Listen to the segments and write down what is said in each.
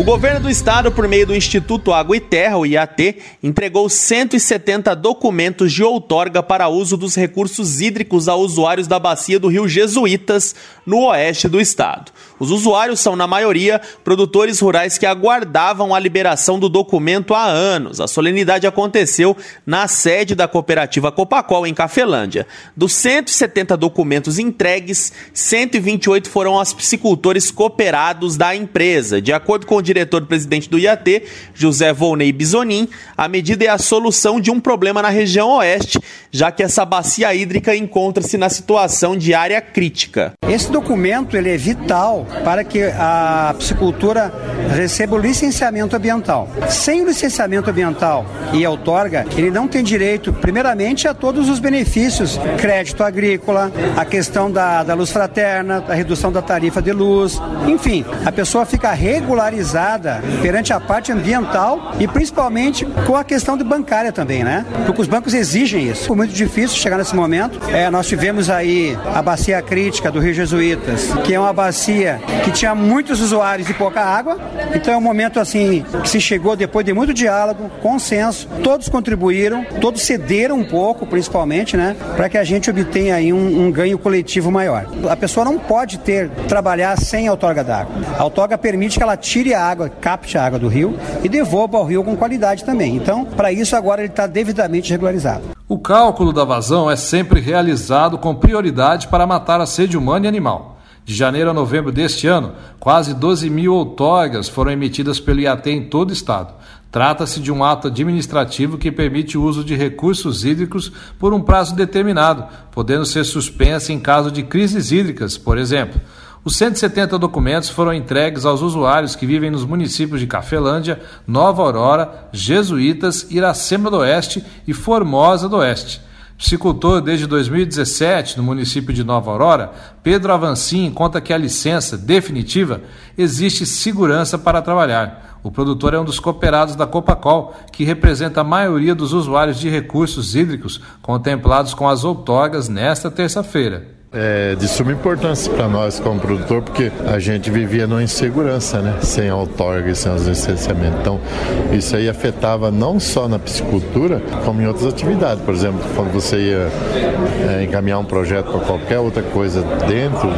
O governo do estado, por meio do Instituto Água e Terra, o IAT, entregou 170 documentos de outorga para uso dos recursos hídricos a usuários da bacia do Rio Jesuítas, no oeste do estado. Os usuários são, na maioria, produtores rurais que aguardavam a liberação do documento há anos. A solenidade aconteceu na sede da cooperativa Copacol, em Cafelândia. Dos 170 documentos entregues, 128 foram aos psicultores cooperados da empresa. De acordo com o diretor-presidente do IAT, José Volney Bisonin, a medida é a solução de um problema na região oeste, já que essa bacia hídrica encontra-se na situação de área crítica. Esse documento ele é vital para que a piscicultura receba o licenciamento ambiental. Sem o licenciamento ambiental e a outorga, ele não tem direito, primeiramente, a todos os benefícios, crédito agrícola, a questão da, da luz fraterna, a redução da tarifa de luz, enfim, a pessoa fica regularizada perante a parte ambiental e principalmente com a questão de bancária também, né? Porque os bancos exigem isso. Foi muito difícil chegar nesse momento. É, nós tivemos aí a bacia crítica do Rio Jesuítas, que é uma bacia que tinha muitos usuários e pouca água. Então é um momento assim que se chegou depois de muito diálogo, consenso, todos contribuíram, todos cederam um pouco, principalmente, né, para que a gente obtenha aí um, um, ganho coletivo maior. A pessoa não pode ter trabalhar sem outorga d'água. A outorga permite que ela tire a água, capte a água do rio e devolva ao rio com qualidade também. Então, para isso agora ele está devidamente regularizado. O cálculo da vazão é sempre realizado com prioridade para matar a sede humana e animal. De janeiro a novembro deste ano, quase 12 mil outorgas foram emitidas pelo IAT em todo o estado. Trata-se de um ato administrativo que permite o uso de recursos hídricos por um prazo determinado, podendo ser suspensa em caso de crises hídricas, por exemplo. Os 170 documentos foram entregues aos usuários que vivem nos municípios de Cafelândia, Nova Aurora, Jesuítas, Iracema do Oeste e Formosa do Oeste. Psicultor desde 2017 no município de Nova Aurora, Pedro Avancin conta que a licença definitiva existe segurança para trabalhar. O produtor é um dos cooperados da Copacol, que representa a maioria dos usuários de recursos hídricos contemplados com as outorgas nesta terça-feira. É de suma importância para nós como produtor, porque a gente vivia numa insegurança, né? Sem outorga e sem os licenciamentos. Então, isso aí afetava não só na piscicultura, como em outras atividades. Por exemplo, quando você ia é, encaminhar um projeto para qualquer outra coisa dentro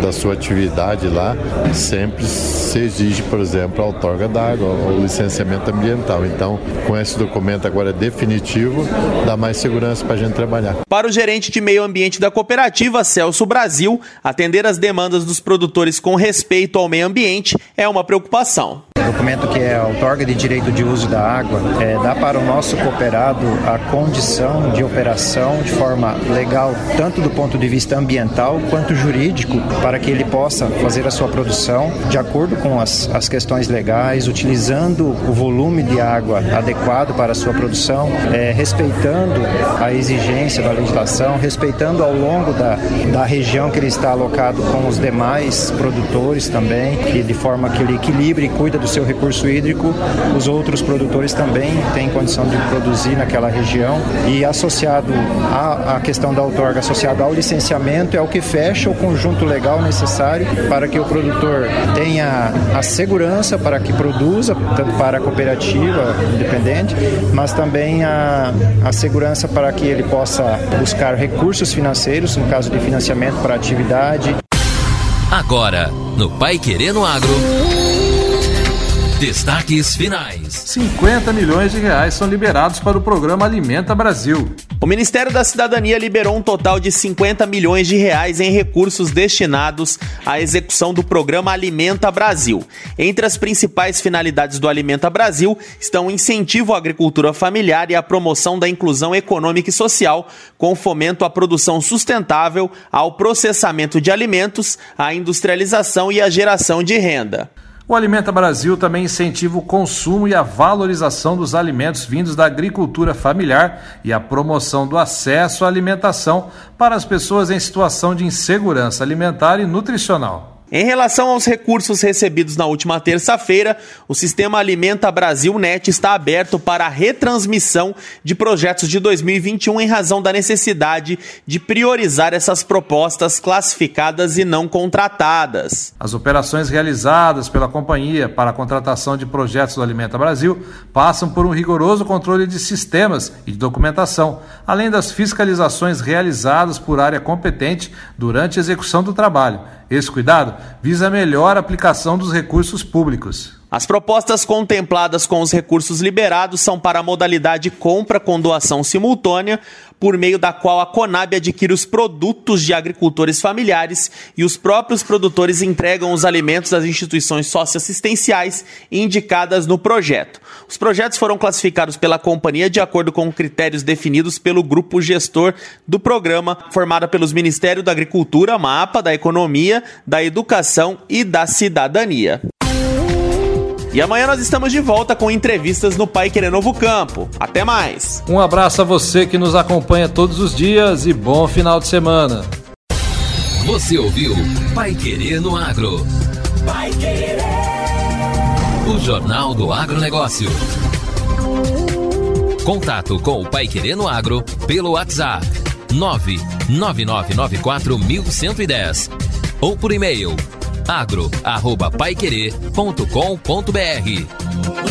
da sua atividade lá, sempre se exige, por exemplo, a outorga d'água ou licenciamento ambiental. Então, com esse documento agora definitivo, dá mais segurança para a gente trabalhar. Para o gerente de meio ambiente da cooperativa, Celso Brasil, atender as demandas dos produtores com respeito ao meio ambiente é uma preocupação. O documento que é a outorga de direito de uso da água é, dá para o nosso cooperado a condição de operação de forma legal, tanto do ponto de vista ambiental quanto jurídico, para que ele possa fazer a sua produção de acordo com as, as questões legais, utilizando o volume de água adequado para a sua produção, é, respeitando a exigência da legislação, respeitando ao longo da, da região que ele está alocado com os demais produtores também, que de forma que ele equilibre e cuida do seu recurso hídrico, os outros produtores também têm condição de produzir naquela região. E associado à, à questão da outorga, associado ao licenciamento, é o que fecha o conjunto legal necessário para que o produtor tenha a segurança para que produza, tanto para a cooperativa independente, mas também a, a segurança para que ele possa buscar recursos financeiros, no caso de financiamento para a atividade. Agora, no Pai Querendo Agro. Destaques finais. 50 milhões de reais são liberados para o programa Alimenta Brasil. O Ministério da Cidadania liberou um total de 50 milhões de reais em recursos destinados à execução do programa Alimenta Brasil. Entre as principais finalidades do Alimenta Brasil estão o incentivo à agricultura familiar e a promoção da inclusão econômica e social, com fomento à produção sustentável, ao processamento de alimentos, à industrialização e à geração de renda. O Alimenta Brasil também incentiva o consumo e a valorização dos alimentos vindos da agricultura familiar e a promoção do acesso à alimentação para as pessoas em situação de insegurança alimentar e nutricional. Em relação aos recursos recebidos na última terça-feira, o sistema Alimenta Brasil Net está aberto para a retransmissão de projetos de 2021 em razão da necessidade de priorizar essas propostas classificadas e não contratadas. As operações realizadas pela companhia para a contratação de projetos do Alimenta Brasil passam por um rigoroso controle de sistemas e de documentação, além das fiscalizações realizadas por área competente durante a execução do trabalho. Esse cuidado visa a melhor aplicação dos recursos públicos. As propostas contempladas com os recursos liberados são para a modalidade compra com doação simultânea, por meio da qual a Conab adquire os produtos de agricultores familiares e os próprios produtores entregam os alimentos às instituições socioassistenciais indicadas no projeto. Os projetos foram classificados pela companhia de acordo com critérios definidos pelo grupo gestor do programa, formado pelos Ministério da Agricultura, MAPA, da Economia, da Educação e da Cidadania. E amanhã nós estamos de volta com entrevistas no Pai Querer Novo Campo. Até mais. Um abraço a você que nos acompanha todos os dias e bom final de semana. Você ouviu Pai Querer no Agro. Pai Querer. O Jornal do Agronegócio. Contato com o Pai Querer no Agro pelo WhatsApp 999941110 ou por e-mail agro@paiquerer.com.br